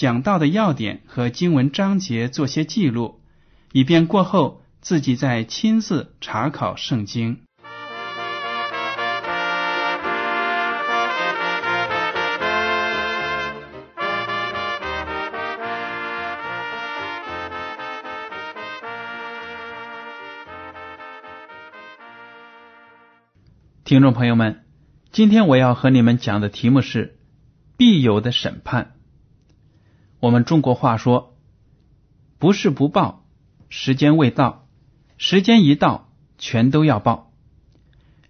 讲到的要点和经文章节做些记录，以便过后自己再亲自查考圣经。听众朋友们，今天我要和你们讲的题目是“必有的审判”。我们中国话说：“不是不报，时间未到；时间一到，全都要报。”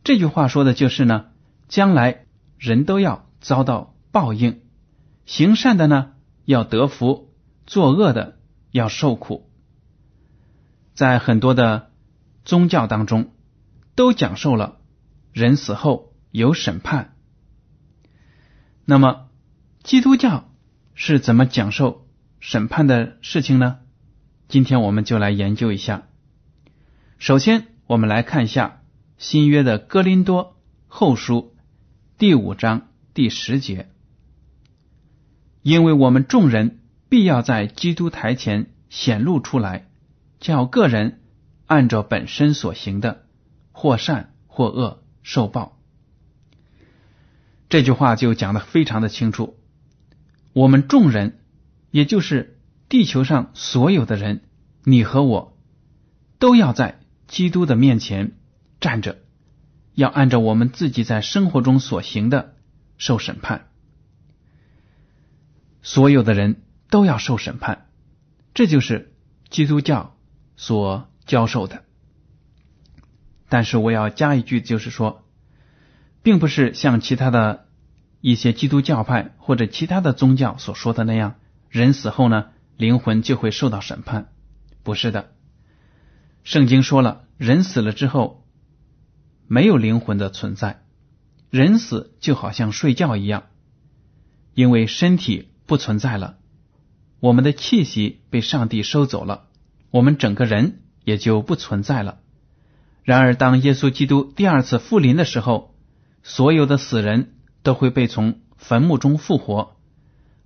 这句话说的就是呢，将来人都要遭到报应，行善的呢要得福，作恶的要受苦。在很多的宗教当中，都讲授了。人死后有审判，那么基督教是怎么讲授审判的事情呢？今天我们就来研究一下。首先，我们来看一下新约的哥林多后书第五章第十节，因为我们众人必要在基督台前显露出来，叫个人按照本身所行的，或善或恶。受报，这句话就讲的非常的清楚。我们众人，也就是地球上所有的人，你和我，都要在基督的面前站着，要按照我们自己在生活中所行的受审判。所有的人都要受审判，这就是基督教所教授的。但是我要加一句，就是说，并不是像其他的一些基督教派或者其他的宗教所说的那样，人死后呢，灵魂就会受到审判。不是的，圣经说了，人死了之后没有灵魂的存在，人死就好像睡觉一样，因为身体不存在了，我们的气息被上帝收走了，我们整个人也就不存在了。然而，当耶稣基督第二次复临的时候，所有的死人都会被从坟墓中复活，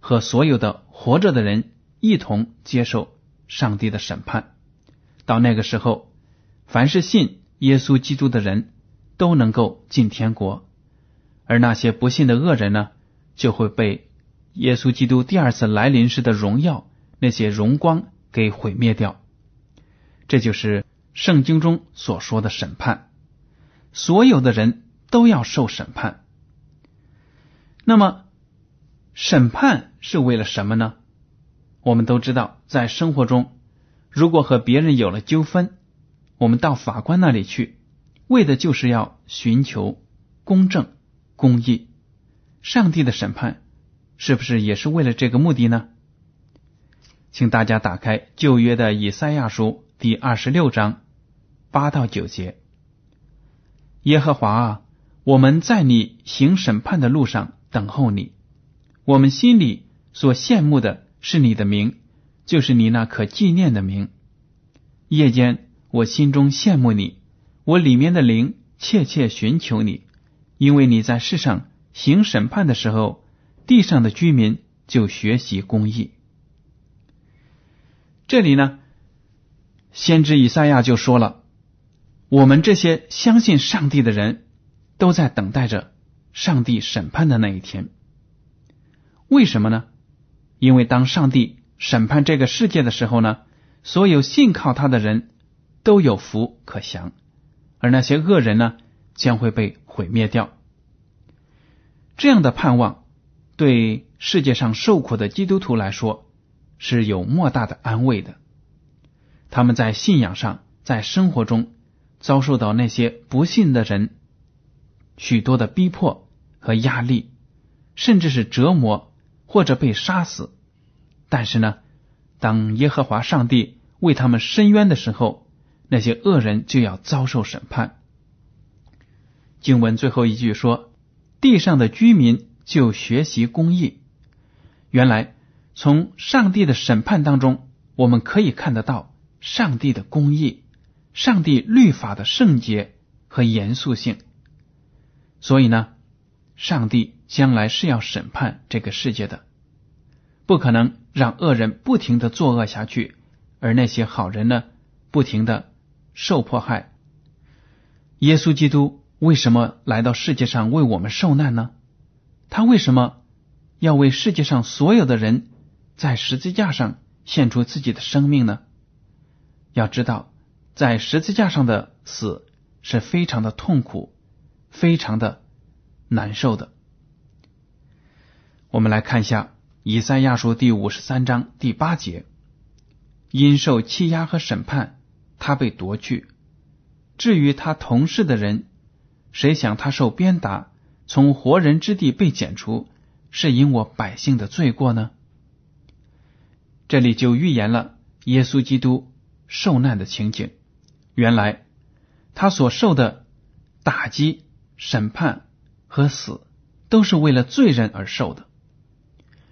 和所有的活着的人一同接受上帝的审判。到那个时候，凡是信耶稣基督的人都能够进天国，而那些不信的恶人呢，就会被耶稣基督第二次来临时的荣耀那些荣光给毁灭掉。这就是。圣经中所说的审判，所有的人都要受审判。那么，审判是为了什么呢？我们都知道，在生活中，如果和别人有了纠纷，我们到法官那里去，为的就是要寻求公正、公义。上帝的审判是不是也是为了这个目的呢？请大家打开旧约的以赛亚书第二十六章。八到九节，耶和华啊，我们在你行审判的路上等候你。我们心里所羡慕的是你的名，就是你那可纪念的名。夜间我心中羡慕你，我里面的灵切切寻求你，因为你在世上行审判的时候，地上的居民就学习公义。这里呢，先知以赛亚就说了。我们这些相信上帝的人，都在等待着上帝审判的那一天。为什么呢？因为当上帝审判这个世界的时候呢，所有信靠他的人都有福可享，而那些恶人呢，将会被毁灭掉。这样的盼望，对世界上受苦的基督徒来说是有莫大的安慰的。他们在信仰上，在生活中遭受到那些不信的人许多的逼迫和压力，甚至是折磨或者被杀死。但是呢，当耶和华上帝为他们伸冤的时候，那些恶人就要遭受审判。经文最后一句说：“地上的居民就学习公义。”原来从上帝的审判当中，我们可以看得到。上帝的公义，上帝律法的圣洁和严肃性。所以呢，上帝将来是要审判这个世界的，不可能让恶人不停的作恶下去，而那些好人呢，不停的受迫害。耶稣基督为什么来到世界上为我们受难呢？他为什么要为世界上所有的人在十字架上献出自己的生命呢？要知道，在十字架上的死是非常的痛苦，非常的难受的。我们来看一下《以赛亚书》第五十三章第八节：“因受欺压和审判，他被夺去；至于他同事的人，谁想他受鞭打，从活人之地被剪除，是因我百姓的罪过呢？”这里就预言了耶稣基督。受难的情景，原来他所受的打击、审判和死，都是为了罪人而受的。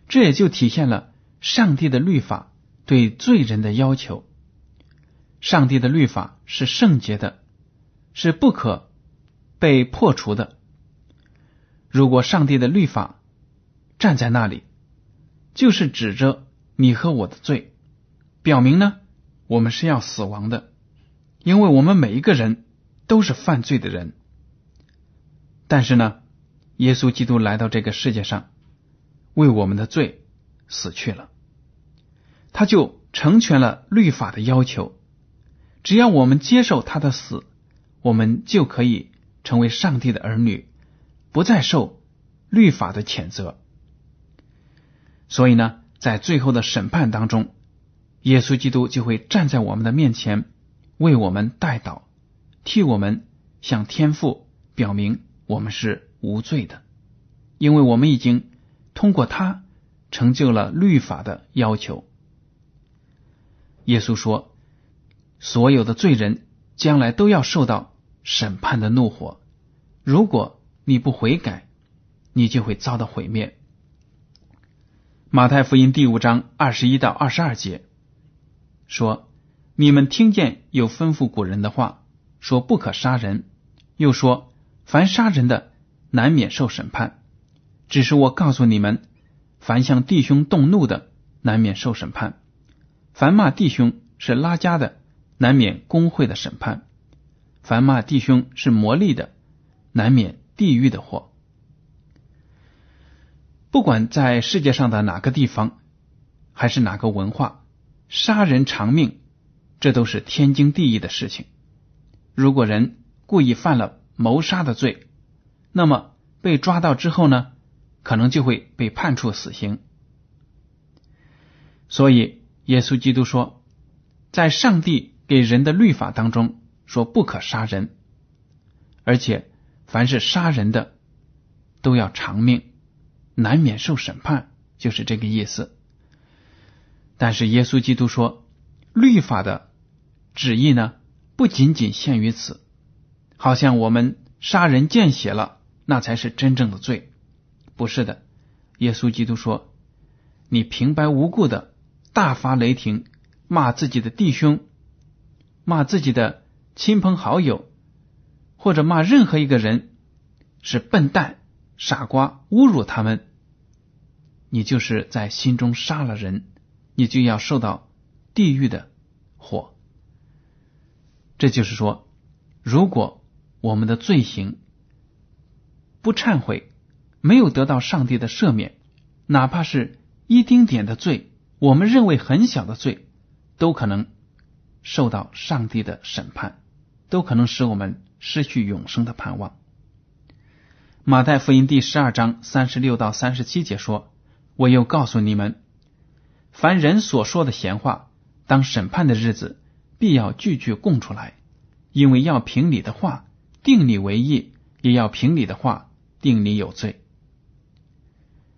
这也就体现了上帝的律法对罪人的要求。上帝的律法是圣洁的，是不可被破除的。如果上帝的律法站在那里，就是指着你和我的罪，表明呢？我们是要死亡的，因为我们每一个人都是犯罪的人。但是呢，耶稣基督来到这个世界上，为我们的罪死去了，他就成全了律法的要求。只要我们接受他的死，我们就可以成为上帝的儿女，不再受律法的谴责。所以呢，在最后的审判当中。耶稣基督就会站在我们的面前，为我们代祷，替我们向天父表明我们是无罪的，因为我们已经通过他成就了律法的要求。耶稣说：“所有的罪人将来都要受到审判的怒火，如果你不悔改，你就会遭到毁灭。”马太福音第五章二十一到二十二节。说：“你们听见有吩咐古人的话，说不可杀人；又说凡杀人的，难免受审判。只是我告诉你们，凡向弟兄动怒的，难免受审判；凡骂弟兄是拉家的，难免公会的审判；凡骂弟兄是魔力的，难免地狱的祸。不管在世界上的哪个地方，还是哪个文化。”杀人偿命，这都是天经地义的事情。如果人故意犯了谋杀的罪，那么被抓到之后呢，可能就会被判处死刑。所以，耶稣基督说，在上帝给人的律法当中说不可杀人，而且凡是杀人的都要偿命，难免受审判，就是这个意思。但是耶稣基督说，律法的旨意呢，不仅仅限于此。好像我们杀人见血了，那才是真正的罪，不是的。耶稣基督说，你平白无故的大发雷霆，骂自己的弟兄，骂自己的亲朋好友，或者骂任何一个人是笨蛋、傻瓜，侮辱他们，你就是在心中杀了人。你就要受到地狱的火。这就是说，如果我们的罪行不忏悔，没有得到上帝的赦免，哪怕是一丁点的罪，我们认为很小的罪，都可能受到上帝的审判，都可能使我们失去永生的盼望。马太福音第十二章三十六到三十七节说：“我又告诉你们，凡人所说的闲话，当审判的日子，必要句句供出来，因为要凭你的话定你为义，也要凭你的话定你有罪。”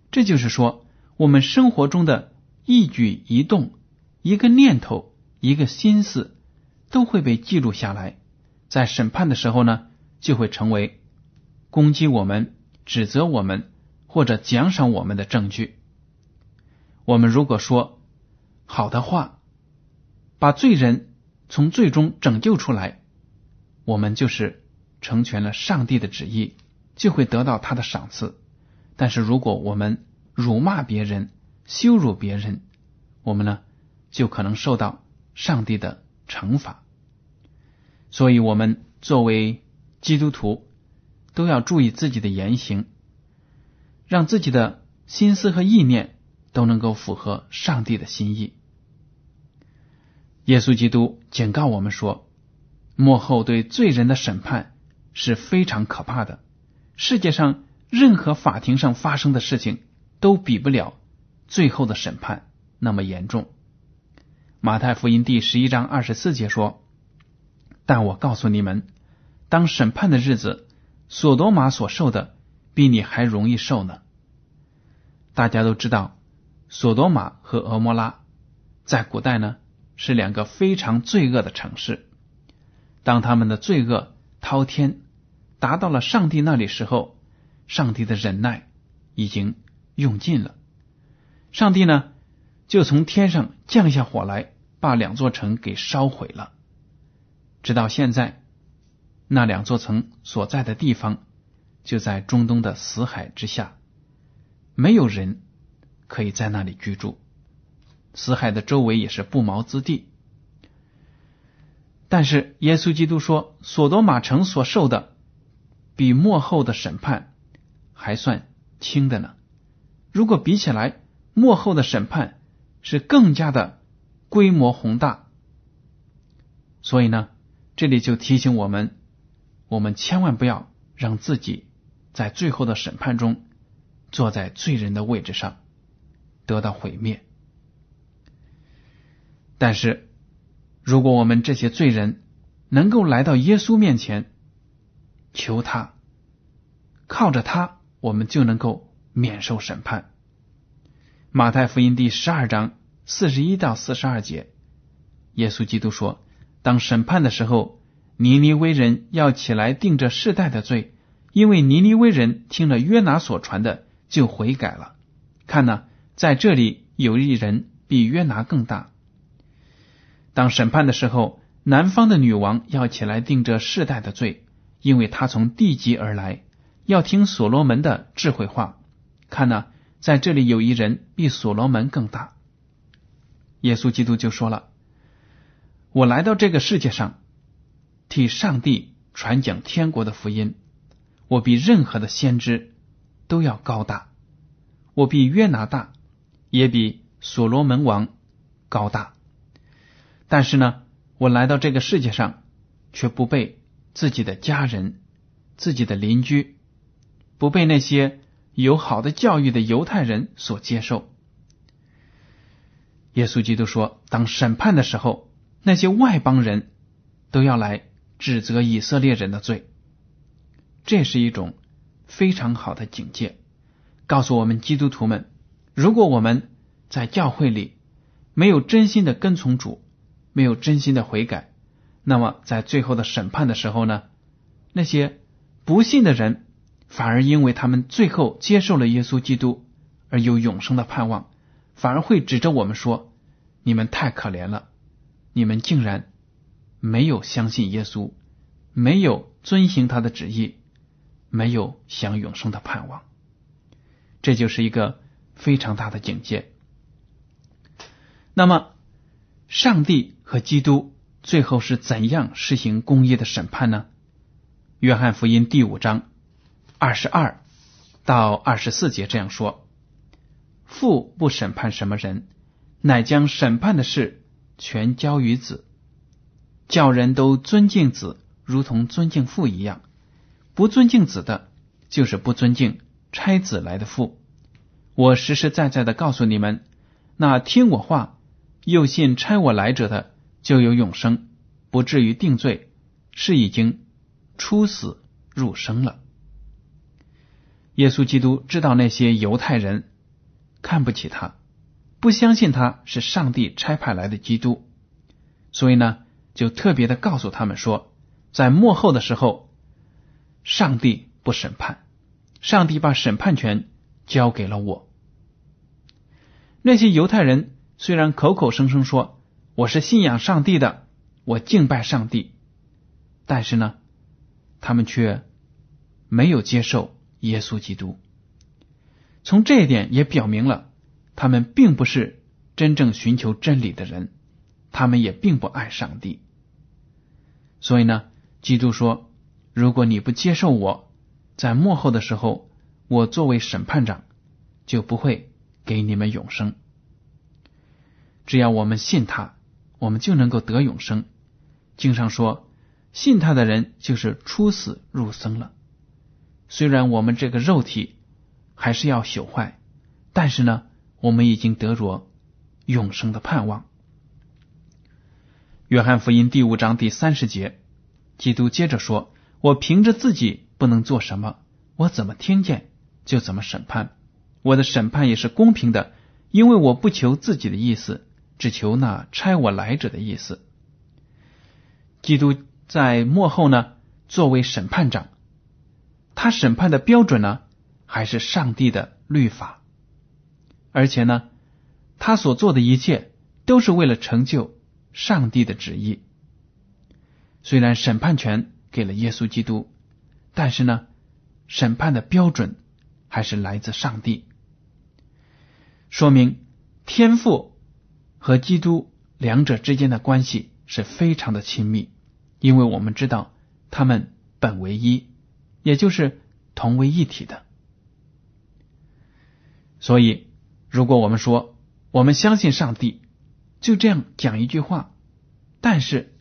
这就是说，我们生活中的。一举一动，一个念头，一个心思，都会被记录下来，在审判的时候呢，就会成为攻击我们、指责我们或者奖赏我们的证据。我们如果说好的话，把罪人从罪中拯救出来，我们就是成全了上帝的旨意，就会得到他的赏赐。但是如果我们辱骂别人，羞辱别人，我们呢就可能受到上帝的惩罚。所以，我们作为基督徒都要注意自己的言行，让自己的心思和意念都能够符合上帝的心意。耶稣基督警告我们说，幕后对罪人的审判是非常可怕的。世界上任何法庭上发生的事情都比不了。最后的审判那么严重。马太福音第十一章二十四节说：“但我告诉你们，当审判的日子，索多玛所受的比你还容易受呢。”大家都知道，索多玛和俄摩拉在古代呢是两个非常罪恶的城市。当他们的罪恶滔天，达到了上帝那里时候，上帝的忍耐已经用尽了。上帝呢，就从天上降下火来，把两座城给烧毁了。直到现在，那两座城所在的地方就在中东的死海之下，没有人可以在那里居住。死海的周围也是不毛之地。但是耶稣基督说，索多玛城所受的比末后的审判还算轻的呢。如果比起来，幕后的审判是更加的规模宏大，所以呢，这里就提醒我们，我们千万不要让自己在最后的审判中坐在罪人的位置上得到毁灭。但是，如果我们这些罪人能够来到耶稣面前，求他，靠着他，我们就能够免受审判。马太福音第十二章四十一到四十二节，耶稣基督说：“当审判的时候，尼尼微人要起来定这世代的罪，因为尼尼微人听了约拿所传的，就悔改了。看呐，在这里有一人比约拿更大。当审判的时候，南方的女王要起来定这世代的罪，因为他从地极而来，要听所罗门的智慧话。看呐。”在这里有一人比所罗门更大，耶稣基督就说了：“我来到这个世界上，替上帝传讲天国的福音，我比任何的先知都要高大，我比约拿大，也比所罗门王高大。但是呢，我来到这个世界上，却不被自己的家人、自己的邻居，不被那些。”有好的教育的犹太人所接受。耶稣基督说：“当审判的时候，那些外邦人都要来指责以色列人的罪。”这是一种非常好的警戒，告诉我们基督徒们：如果我们在教会里没有真心的跟从主，没有真心的悔改，那么在最后的审判的时候呢，那些不信的人。反而因为他们最后接受了耶稣基督，而有永生的盼望，反而会指着我们说：“你们太可怜了，你们竟然没有相信耶稣，没有遵行他的旨意，没有享永生的盼望。”这就是一个非常大的警戒。那么，上帝和基督最后是怎样实行公义的审判呢？约翰福音第五章。二十二到二十四节这样说：父不审判什么人，乃将审判的事全交于子，叫人都尊敬子，如同尊敬父一样。不尊敬子的，就是不尊敬差子来的父。我实实在在的告诉你们，那听我话又信差我来者的，就有永生，不至于定罪，是已经出死入生了。耶稣基督知道那些犹太人看不起他，不相信他是上帝差派来的基督，所以呢，就特别的告诉他们说，在幕后的时候，上帝不审判，上帝把审判权交给了我。那些犹太人虽然口口声声说我是信仰上帝的，我敬拜上帝，但是呢，他们却没有接受。耶稣基督，从这一点也表明了，他们并不是真正寻求真理的人，他们也并不爱上帝。所以呢，基督说：“如果你不接受我，在幕后的时候，我作为审判长，就不会给你们永生。只要我们信他，我们就能够得永生。经上说，信他的人就是出死入生了。”虽然我们这个肉体还是要朽坏，但是呢，我们已经得着永生的盼望。约翰福音第五章第三十节，基督接着说：“我凭着自己不能做什么，我怎么听见就怎么审判。我的审判也是公平的，因为我不求自己的意思，只求那差我来者的意思。”基督在幕后呢，作为审判长。他审判的标准呢，还是上帝的律法，而且呢，他所做的一切都是为了成就上帝的旨意。虽然审判权给了耶稣基督，但是呢，审判的标准还是来自上帝，说明天父和基督两者之间的关系是非常的亲密，因为我们知道他们本为一。也就是同为一体的，所以如果我们说我们相信上帝，就这样讲一句话，但是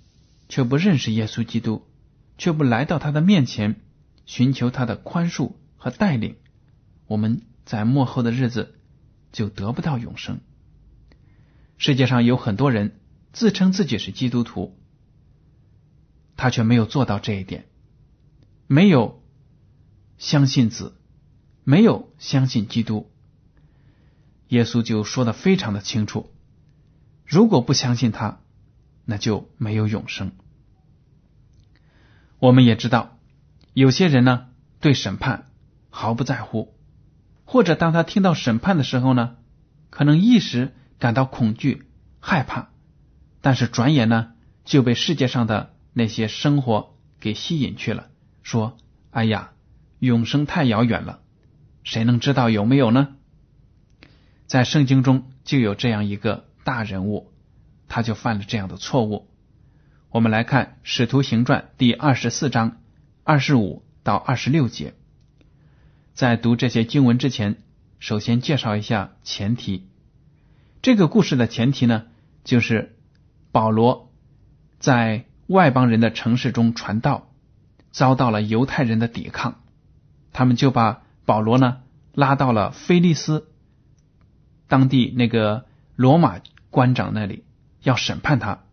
却不认识耶稣基督，却不来到他的面前寻求他的宽恕和带领，我们在幕后的日子就得不到永生。世界上有很多人自称自己是基督徒，他却没有做到这一点，没有。相信子，没有相信基督。耶稣就说的非常的清楚：如果不相信他，那就没有永生。我们也知道，有些人呢对审判毫不在乎，或者当他听到审判的时候呢，可能一时感到恐惧、害怕，但是转眼呢就被世界上的那些生活给吸引去了，说：“哎呀。”永生太遥远了，谁能知道有没有呢？在圣经中就有这样一个大人物，他就犯了这样的错误。我们来看《使徒行传》第二十四章二十五到二十六节。在读这些经文之前，首先介绍一下前提。这个故事的前提呢，就是保罗在外邦人的城市中传道，遭到了犹太人的抵抗。他们就把保罗呢拉到了菲利斯当地那个罗马官长那里，要审判他。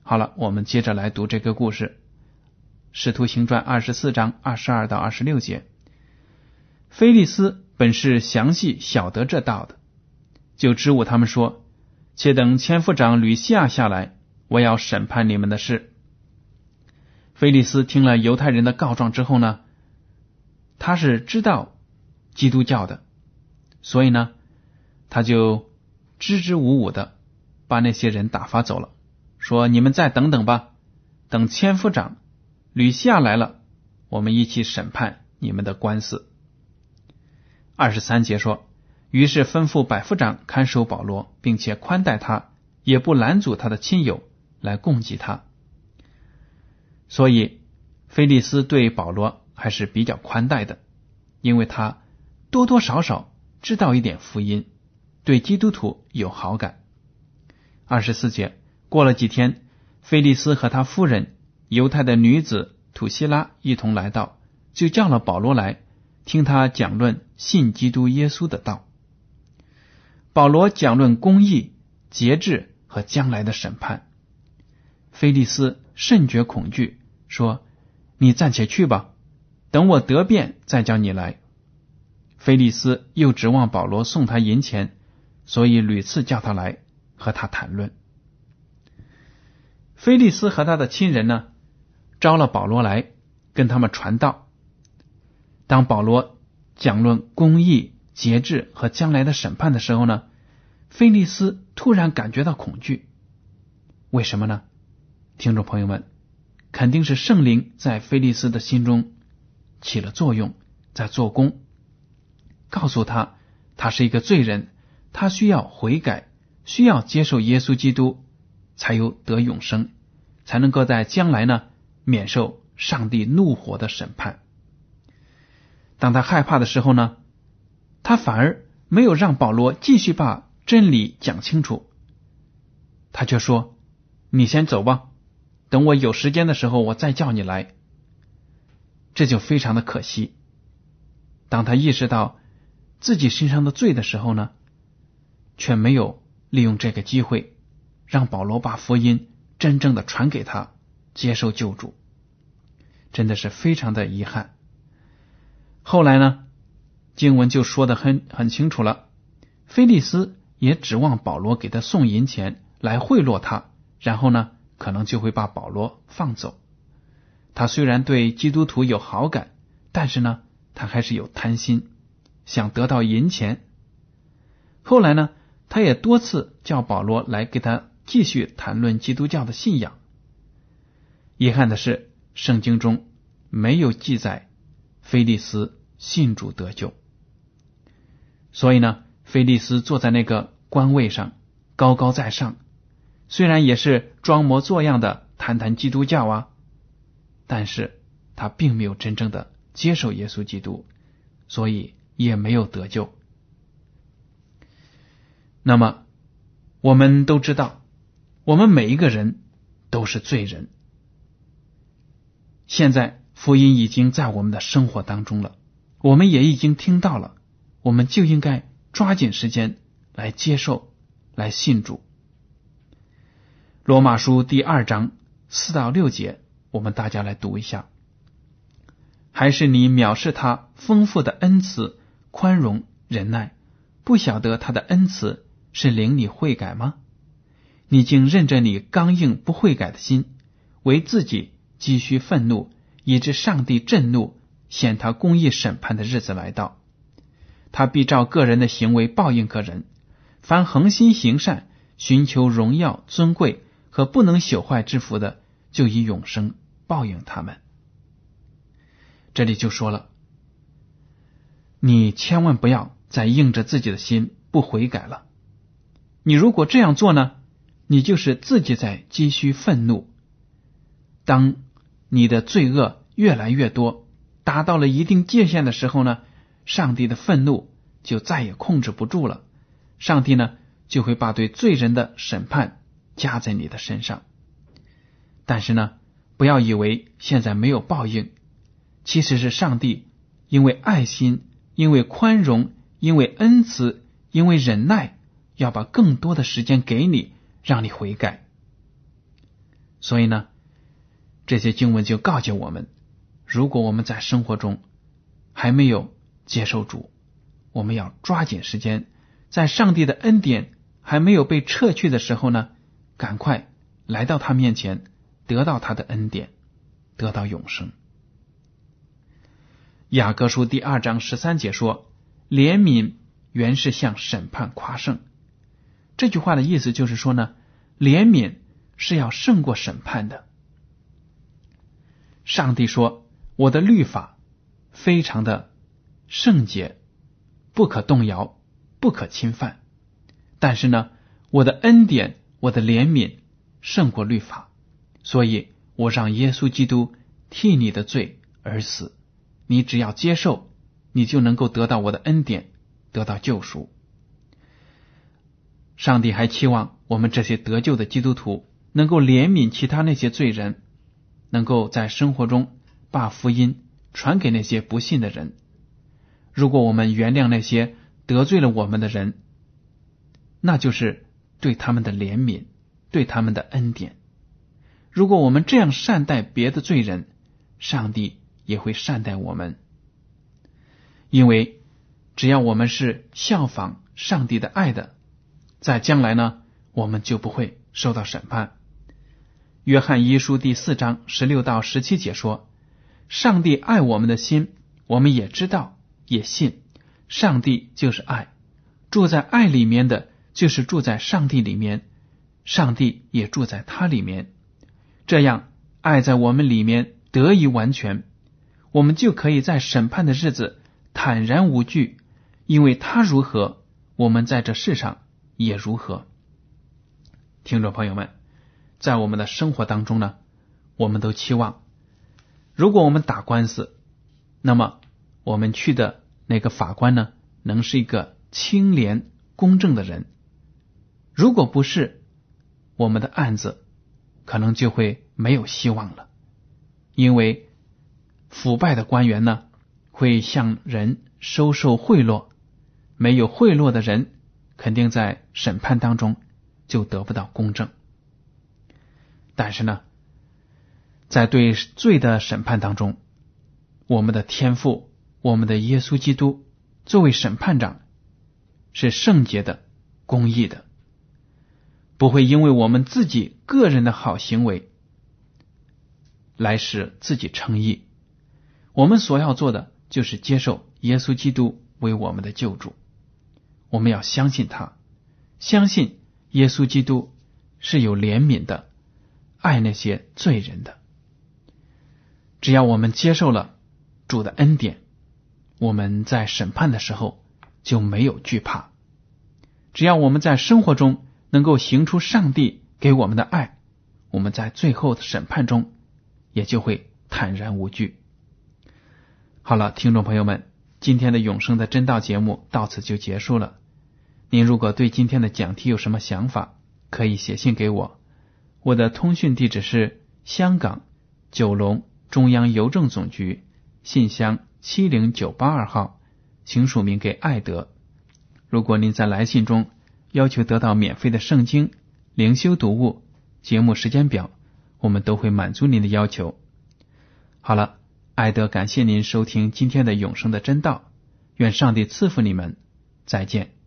好了，我们接着来读这个故事，《使徒行传》二十四章二十二到二十六节。菲利斯本是详细晓得这道的，就支吾他们说：“且等千夫长吕西亚下来，我要审判你们的事。”菲利斯听了犹太人的告状之后呢？他是知道基督教的，所以呢，他就支支吾吾的把那些人打发走了，说：“你们再等等吧，等千夫长吕西亚来了，我们一起审判你们的官司。”二十三节说：“于是吩咐百夫长看守保罗，并且宽待他，也不拦阻他的亲友来供给他。”所以，菲利斯对保罗。还是比较宽待的，因为他多多少少知道一点福音，对基督徒有好感。二十四节，过了几天，菲利斯和他夫人犹太的女子土希拉一同来到，就叫了保罗来听他讲论信基督耶稣的道。保罗讲论公义、节制和将来的审判。菲利斯甚觉恐惧，说：“你暂且去吧，等我得便再叫你来。”菲利斯又指望保罗送他银钱，所以屡次叫他来和他谈论。菲利斯和他的亲人呢，招了保罗来跟他们传道。当保罗讲论公义、节制和将来的审判的时候呢，菲利斯突然感觉到恐惧。为什么呢？听众朋友们，肯定是圣灵在菲利斯的心中起了作用，在做工。告诉他，他是一个罪人，他需要悔改，需要接受耶稣基督，才有得永生，才能够在将来呢免受上帝怒火的审判。当他害怕的时候呢，他反而没有让保罗继续把真理讲清楚，他却说：“你先走吧，等我有时间的时候，我再叫你来。”这就非常的可惜。当他意识到。自己身上的罪的时候呢，却没有利用这个机会，让保罗把福音真正的传给他，接受救主，真的是非常的遗憾。后来呢，经文就说的很很清楚了，菲利斯也指望保罗给他送银钱来贿赂他，然后呢，可能就会把保罗放走。他虽然对基督徒有好感，但是呢，他还是有贪心。想得到银钱，后来呢，他也多次叫保罗来给他继续谈论基督教的信仰。遗憾的是，圣经中没有记载菲利斯信主得救，所以呢，菲利斯坐在那个官位上高高在上，虽然也是装模作样的谈谈基督教啊，但是他并没有真正的接受耶稣基督，所以。也没有得救。那么，我们都知道，我们每一个人都是罪人。现在福音已经在我们的生活当中了，我们也已经听到了，我们就应该抓紧时间来接受、来信主。罗马书第二章四到六节，我们大家来读一下。还是你藐视他丰富的恩慈？宽容忍耐，不晓得他的恩慈是领你悔改吗？你竟认着你刚硬不悔改的心，为自己积蓄愤怒，以致上帝震怒，显他公义审判的日子来到。他必照个人的行为报应个人。凡恒心行善、寻求荣耀尊贵和不能朽坏之福的，就以永生报应他们。这里就说了。你千万不要再硬着自己的心不悔改了。你如果这样做呢，你就是自己在积蓄愤怒。当你的罪恶越来越多，达到了一定界限的时候呢，上帝的愤怒就再也控制不住了。上帝呢，就会把对罪人的审判加在你的身上。但是呢，不要以为现在没有报应，其实是上帝因为爱心。因为宽容，因为恩慈，因为忍耐，要把更多的时间给你，让你悔改。所以呢，这些经文就告诫我们：如果我们在生活中还没有接受主，我们要抓紧时间，在上帝的恩典还没有被撤去的时候呢，赶快来到他面前，得到他的恩典，得到永生。雅各书第二章十三节说：“怜悯原是向审判夸胜。”这句话的意思就是说呢，怜悯是要胜过审判的。上帝说：“我的律法非常的圣洁，不可动摇，不可侵犯。但是呢，我的恩典，我的怜悯胜过律法，所以我让耶稣基督替你的罪而死。”你只要接受，你就能够得到我的恩典，得到救赎。上帝还期望我们这些得救的基督徒能够怜悯其他那些罪人，能够在生活中把福音传给那些不信的人。如果我们原谅那些得罪了我们的人，那就是对他们的怜悯，对他们的恩典。如果我们这样善待别的罪人，上帝也会善待我们。因为只要我们是效仿上帝的爱的，在将来呢，我们就不会受到审判。约翰一书第四章十六到十七节说：“上帝爱我们的心，我们也知道，也信。上帝就是爱，住在爱里面的，就是住在上帝里面，上帝也住在他里面。这样，爱在我们里面得以完全，我们就可以在审判的日子。”坦然无惧，因为他如何，我们在这世上也如何。听众朋友们，在我们的生活当中呢，我们都期望，如果我们打官司，那么我们去的那个法官呢，能是一个清廉公正的人。如果不是，我们的案子可能就会没有希望了，因为腐败的官员呢。会向人收受贿赂，没有贿赂的人，肯定在审判当中就得不到公正。但是呢，在对罪的审判当中，我们的天赋，我们的耶稣基督作为审判长，是圣洁的、公义的，不会因为我们自己个人的好行为来使自己称义。我们所要做的。就是接受耶稣基督为我们的救主，我们要相信他，相信耶稣基督是有怜悯的，爱那些罪人的。只要我们接受了主的恩典，我们在审判的时候就没有惧怕。只要我们在生活中能够行出上帝给我们的爱，我们在最后的审判中也就会坦然无惧。好了，听众朋友们，今天的永生的真道节目到此就结束了。您如果对今天的讲题有什么想法，可以写信给我。我的通讯地址是香港九龙中央邮政总局信箱七零九八二号，请署名给艾德。如果您在来信中要求得到免费的圣经灵修读物、节目时间表，我们都会满足您的要求。好了。艾德，感谢您收听今天的永生的真道，愿上帝赐福你们，再见。